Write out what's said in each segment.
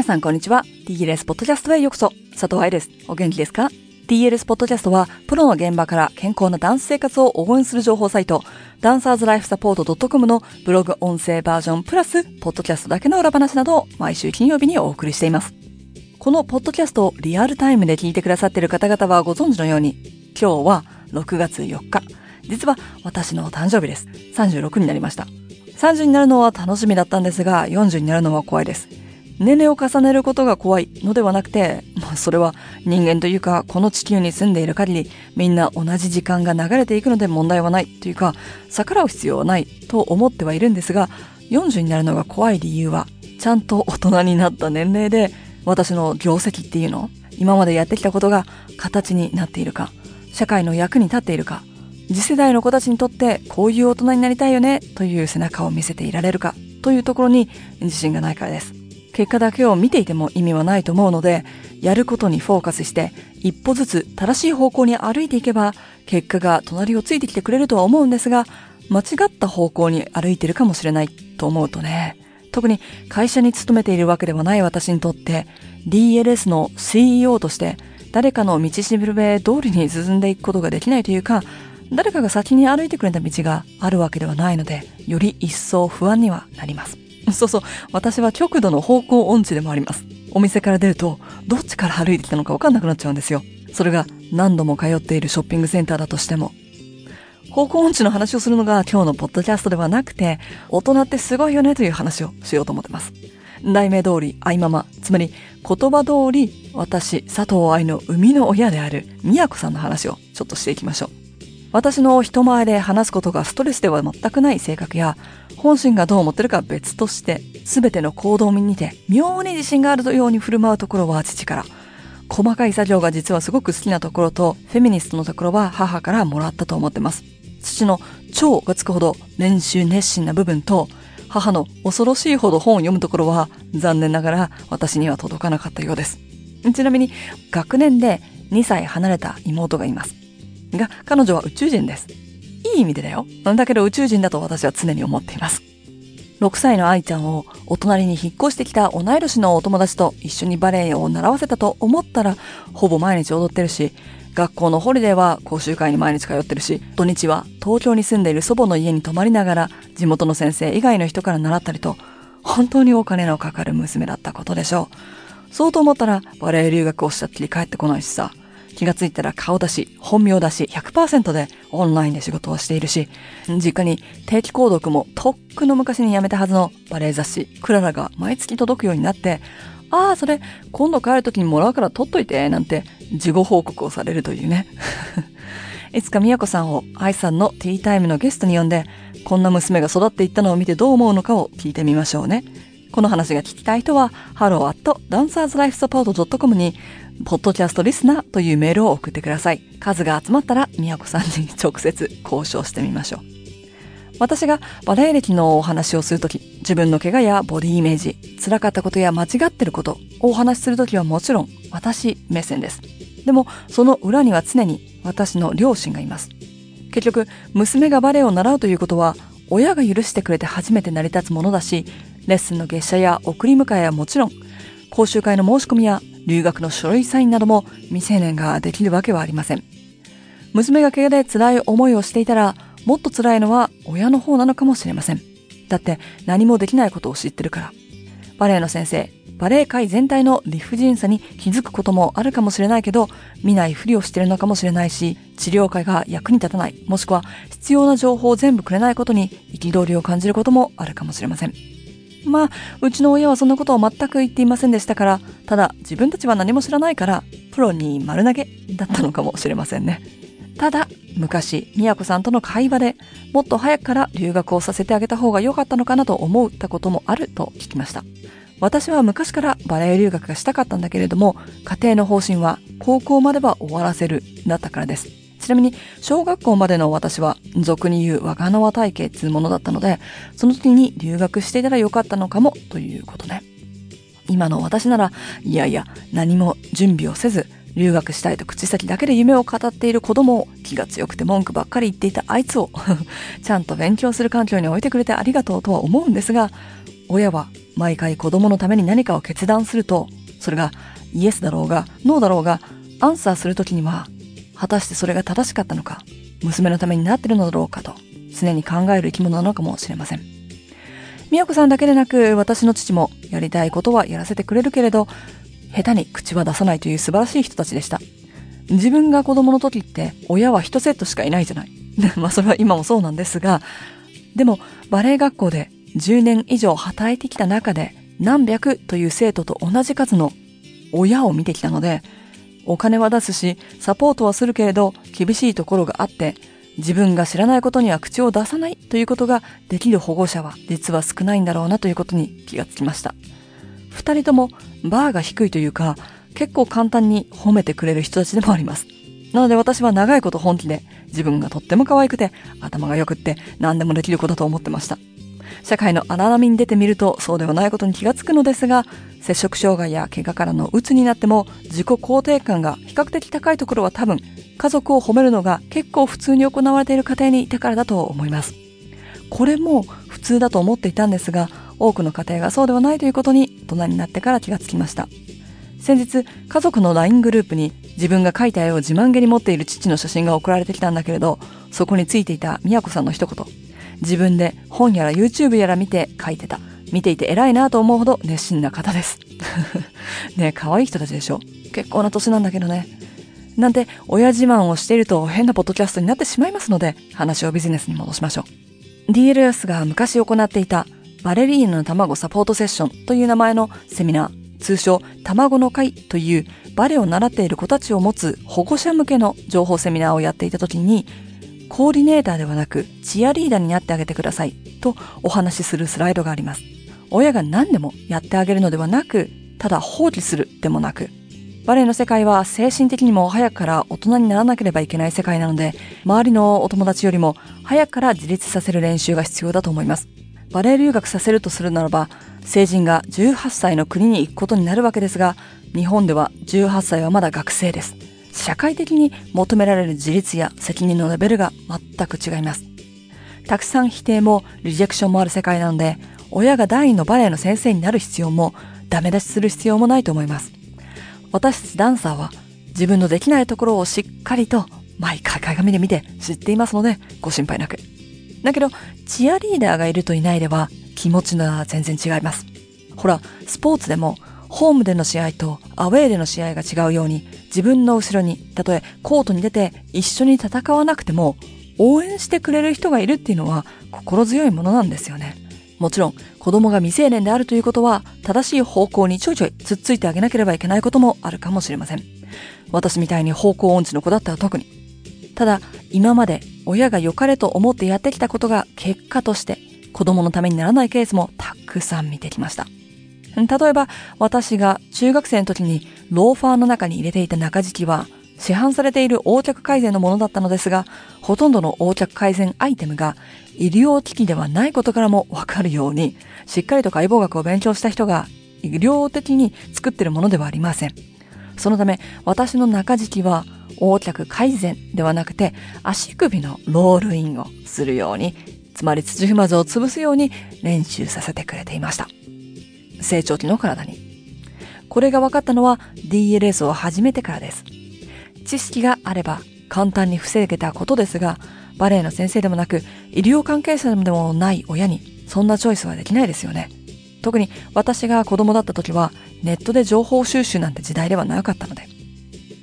皆さんこんにちは。TLS ポッドキャストへようこそ。佐藤愛です。お元気ですか ?TLS ポッドキャストは、プロの現場から健康なダンス生活を応援する情報サイト、ダンサーズライフサポート .com のブログ音声バージョンプラス、ポッドキャストだけの裏話などを毎週金曜日にお送りしています。このポッドキャストをリアルタイムで聞いてくださっている方々はご存知のように、今日は6月4日。実は私の誕生日です。36になりました。30になるのは楽しみだったんですが、40になるのは怖いです。年齢を重ねることが怖いのではなくて、まあ、それは人間というか、この地球に住んでいる限り、みんな同じ時間が流れていくので問題はないというか、逆らう必要はないと思ってはいるんですが、40になるのが怖い理由は、ちゃんと大人になった年齢で、私の業績っていうの今までやってきたことが形になっているか、社会の役に立っているか、次世代の子たちにとってこういう大人になりたいよねという背中を見せていられるかというところに自信がないからです。結果だけを見ていても意味はないと思うので、やることにフォーカスして、一歩ずつ正しい方向に歩いていけば、結果が隣をついてきてくれるとは思うんですが、間違った方向に歩いてるかもしれないと思うとね、特に会社に勤めているわけではない私にとって、DLS の CEO として、誰かの道しるべ通りに進んでいくことができないというか、誰かが先に歩いてくれた道があるわけではないので、より一層不安にはなります。そうそう、私は極度の方向音痴でもあります。お店から出ると、どっちから歩いてきたのかわかんなくなっちゃうんですよ。それが何度も通っているショッピングセンターだとしても。方向音痴の話をするのが今日のポッドキャストではなくて、大人ってすごいよねという話をしようと思ってます。題名通り、愛ママ、つまり言葉通り、私、佐藤愛の生みの親である、宮子さんの話をちょっとしていきましょう。私の人前で話すことがストレスでは全くない性格や、本心がどう思ってるか別として、すべての行動を見にて、妙に自信があるように振る舞うところは父から、細かい作業が実はすごく好きなところと、フェミニストのところは母からもらったと思ってます。父の超がつくほど練習熱心な部分と、母の恐ろしいほど本を読むところは、残念ながら私には届かなかったようです。ちなみに、学年で2歳離れた妹がいます。が、彼女は宇宙人です。いい意味でだよ。だけど宇宙人だと私は常に思っています。6歳の愛ちゃんをお隣に引っ越してきた同い年のお友達と一緒にバレエを習わせたと思ったら、ほぼ毎日踊ってるし、学校のホリデーは講習会に毎日通ってるし、土日は東京に住んでいる祖母の家に泊まりながら、地元の先生以外の人から習ったりと、本当にお金のかかる娘だったことでしょう。そうと思ったら、バレエ留学をしたっきり帰ってこないしさ、気がついたら顔出し、本名出し100%でオンラインで仕事をしているし、実家に定期購読もとっくの昔に辞めたはずのバレエ雑誌、クララが毎月届くようになって、ああ、それ、今度帰る時にもらうから取っといて、なんて、事後報告をされるというね。いつかみやこさんを愛さんのティータイムのゲストに呼んで、こんな娘が育っていったのを見てどう思うのかを聞いてみましょうね。この話が聞きたい人は、hello.dancerslifesupport.com にポッドキャストリスナーというメールを送ってください。数が集まったら、宮子さんに直接交渉してみましょう。私がバレエ歴のお話をするとき、自分の怪我やボディイメージ、辛かったことや間違ってることをお話しするときはもちろん私目線です。でも、その裏には常に私の両親がいます。結局、娘がバレエを習うということは、親が許してくれて初めて成り立つものだし、レッスンの月謝や送り迎えはもちろん、講習会の申し込みや留学の書類サインなども未成年ができるわけはありません。娘が怪我で辛い思いをしていたら、もっと辛いのは親の方なのかもしれません。だって何もできないことを知ってるから。バレエの先生、バレエ界全体の理不尽さに気づくこともあるかもしれないけど、見ないふりをしてるのかもしれないし、治療会が役に立たない、もしくは必要な情報を全部くれないことに憤りを感じることもあるかもしれません。まあ、うちの親はそんなことを全く言っていませんでしたから、ただ自分たちは何も知らないから、プロに丸投げだったのかもしれませんね。ただ、昔、宮子さんとの会話でもっと早くから留学をさせてあげた方が良かったのかなと思ったこともあると聞きました。私は昔からバレエ留学がしたかったんだけれども、家庭の方針は高校までは終わらせるだったからです。ちなみに、小学校までの私は、俗に言う我が縄体系っていうものだったので、その時に留学していたらよかったのかも、ということね。今の私なら、いやいや、何も準備をせず、留学したいと口先だけで夢を語っている子供を気が強くて文句ばっかり言っていたあいつを ちゃんと勉強する環境に置いてくれてありがとうとは思うんですが、親は毎回子供のために何かを決断すると、それがイエスだろうが、ノーだろうが、アンサーするときには、果たしてそれが正しかったのか、娘のためになってるのだろうかと、常に考える生き物なのかもしれません。宮子さんだけでなく、私の父もやりたいことはやらせてくれるけれど、下手に口は出さないという素晴らしい人たちでした。自分が子供の時って親は一セットしかいないじゃない。まあそれは今もそうなんですが、でもバレエ学校で10年以上働いてきた中で何百という生徒と同じ数の親を見てきたので、お金は出すし、サポートはするけれど、厳しいところがあって、自分が知らないことには口を出さないということができる保護者は実は少ないんだろうなということに気がつきました。二人ともバーが低いというか、結構簡単に褒めてくれる人たちでもあります。なので私は長いこと本気で自分がとっても可愛くて頭が良くって何でもできる子だと思ってました。社会の荒波に出てみるとそうではないことに気がつくのですが、摂食障害や怪我からの鬱になっても自己肯定感が比較的高いところは多分家族を褒めるのが結構普通に行われている家庭にいたからだと思います。これも普通だと思っていたんですが、多くの家庭がそうではないということに大人になってから気がつきました。先日、家族の LINE グループに自分が描いた絵を自慢げに持っている父の写真が送られてきたんだけれど、そこについていた宮子さんの一言。自分で本やら YouTube やら見て書いてた。見ていて偉いなと思うほど熱心な方です。ね可愛い人たちでしょ？結構な年なんだけどね。なんて、親自慢をしていると変なポッドキャストになってしまいますので、話をビジネスに戻しましょう。DLS が昔行っていたバレリーナの卵サポートセッションという名前のセミナー、通称卵の会というバレを習っている子たちを持つ保護者向けの情報セミナーをやっていた時に、コーディネーターではなくチアリーダーになってあげてくださいとお話しするスライドがあります。親が何でもやってあげるのではなく、ただ放棄するでもなく、バレエの世界は精神的にも早くから大人にならなければいけない世界なので、周りのお友達よりも早くから自立させる練習が必要だと思います。バレエ留学させるとするならば、成人が18歳の国に行くことになるわけですが、日本では18歳はまだ学生です。社会的に求められる自立や責任のレベルが全く違います。たくさん否定もリジェクションもある世界なので、親が第二のバレエの先生になる必要も、ダメ出しする必要もないと思います。私たちダンサーは自分のできないところをしっかりと毎回鏡で見て知っていますのでご心配なく。だけど、チアリーダーがいるといないでは気持ちが全然違います。ほら、スポーツでもホームでの試合とアウェーでの試合が違うように自分の後ろに、たとえコートに出て一緒に戦わなくても応援してくれる人がいるっていうのは心強いものなんですよね。もちろん子供が未成年であるということは正しい方向にちょいちょいつっついてあげなければいけないこともあるかもしれません。私みたいに方向音痴の子だったら特に。ただ今まで親が良かれと思ってやってきたことが結果として子供のためにならないケースもたくさん見てきました。例えば私が中学生の時にローファーの中に入れていた中敷きは市販されている横着改善のものだったのですが、ほとんどの横着改善アイテムが医療機器ではないことからもわかるように、しっかりと解剖学を勉強した人が医療的に作っているものではありません。そのため、私の中敷きは横着改善ではなくて、足首のロールインをするように、つまり土踏まずを潰すように練習させてくれていました。成長期の体に。これが分かったのは DLS を始めてからです。知識があれば簡単に防げたことですが、バレエの先生でもなく、医療関係者でもない親に、そんなチョイスはできないですよね。特に私が子供だった時は、ネットで情報収集なんて時代ではなかったので。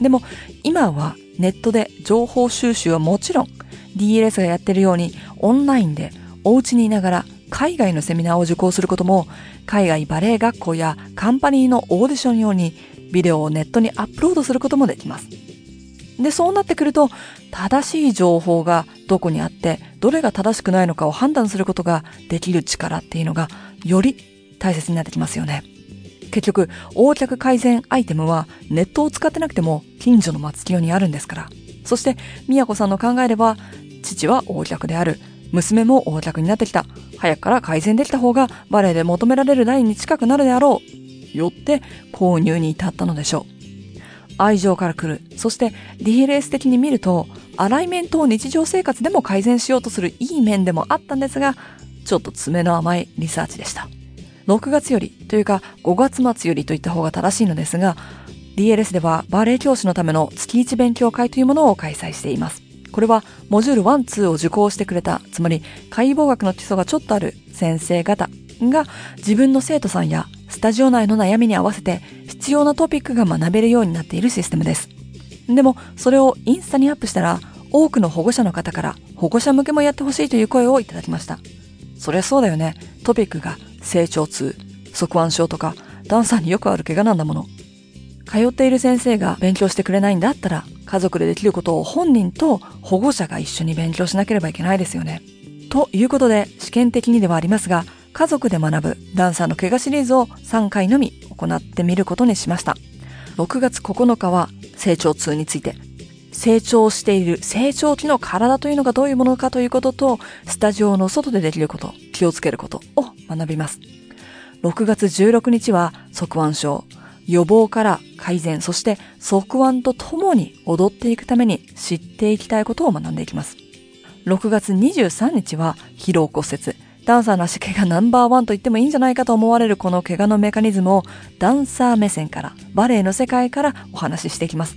でも、今はネットで情報収集はもちろん、DLS がやってるように、オンラインでお家にいながら海外のセミナーを受講することも、海外バレエ学校やカンパニーのオーディション用にビデオをネットにアップロードすることもできます。で、そうなってくると、正しい情報がどこにあって、どれが正しくないのかを判断することができる力っていうのが、より大切になってきますよね。結局、横脚改善アイテムはネットを使ってなくても近所の松清にあるんですから。そして、宮子さんの考えれば、父は横脚である。娘も横脚になってきた。早くから改善できた方がバレエで求められるラインに近くなるであろう。よって購入に至ったのでしょう。愛情から来る。そして DLS 的に見ると、アライメントを日常生活でも改善しようとするいい面でもあったんですが、ちょっと爪の甘いリサーチでした。6月よりというか5月末よりといった方が正しいのですが、DLS ではバレエ教師のための月1勉強会というものを開催しています。これはモジュール1、2を受講してくれた、つまり解剖学の基礎がちょっとある先生方が自分の生徒さんやスタジオ内の悩みに合わせて必要なトピックが学べるようになっているシステムです。でもそれをインスタにアップしたら多くの保護者の方から保護者向けもやってほしいという声をいただきました。そりゃそうだよね。トピックが成長痛、側腕症とかダンサーによくある怪我なんだもの。通っている先生が勉強してくれないんだったら家族でできることを本人と保護者が一緒に勉強しなければいけないですよね。ということで試験的にではありますが家族で学ぶダンサーの怪我シリーズを3回のみ行ってみることにしました。6月9日は成長痛について成長している成長期の体というのがどういうものかということと、スタジオの外でできること、気をつけることを学びます。6月16日は側腕症、予防から改善、そして側腕とともに踊っていくために知っていきたいことを学んでいきます。6月23日は疲労骨折、ダンサーの足怪我ナンバーワンと言ってもいいんじゃないかと思われるこの怪我のメカニズムをダンサー目線から、バレエの世界からお話ししていきます。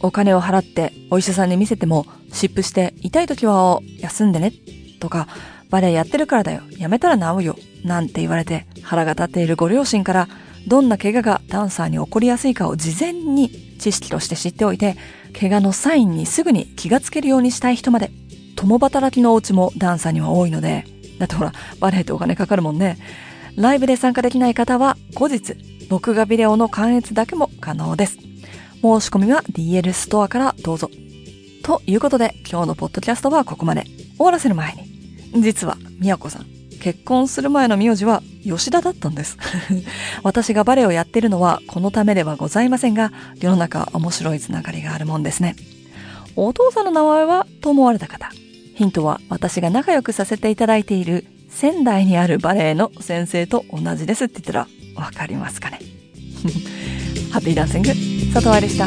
お金を払ってお医者さんに見せても、湿布して痛い時は休んでね、とか、バレエやってるからだよ、やめたら治るよ、なんて言われて腹が立っているご両親から、どんな怪我がダンサーに起こりやすいかを事前に知識として知っておいて、怪我のサインにすぐに気がつけるようにしたい人まで、共働きのお家もダンサーには多いので、だってほら、バレエってお金かかるもんね。ライブで参加できない方は後日、録画ビデオの関越だけも可能です。申し込みは DL ストアからどうぞ。ということで、今日のポッドキャストはここまで。終わらせる前に、実は、みやこさん、結婚する前の名字は吉田だったんです。私がバレエをやっているのはこのためではございませんが、世の中面白いつながりがあるもんですね。お父さんの名前はと思われた方。ヒントは私が仲良くさせていただいている仙台にあるバレエの先生と同じですって言ったらわかりますかね ハッピーダンシング佐藤愛でした。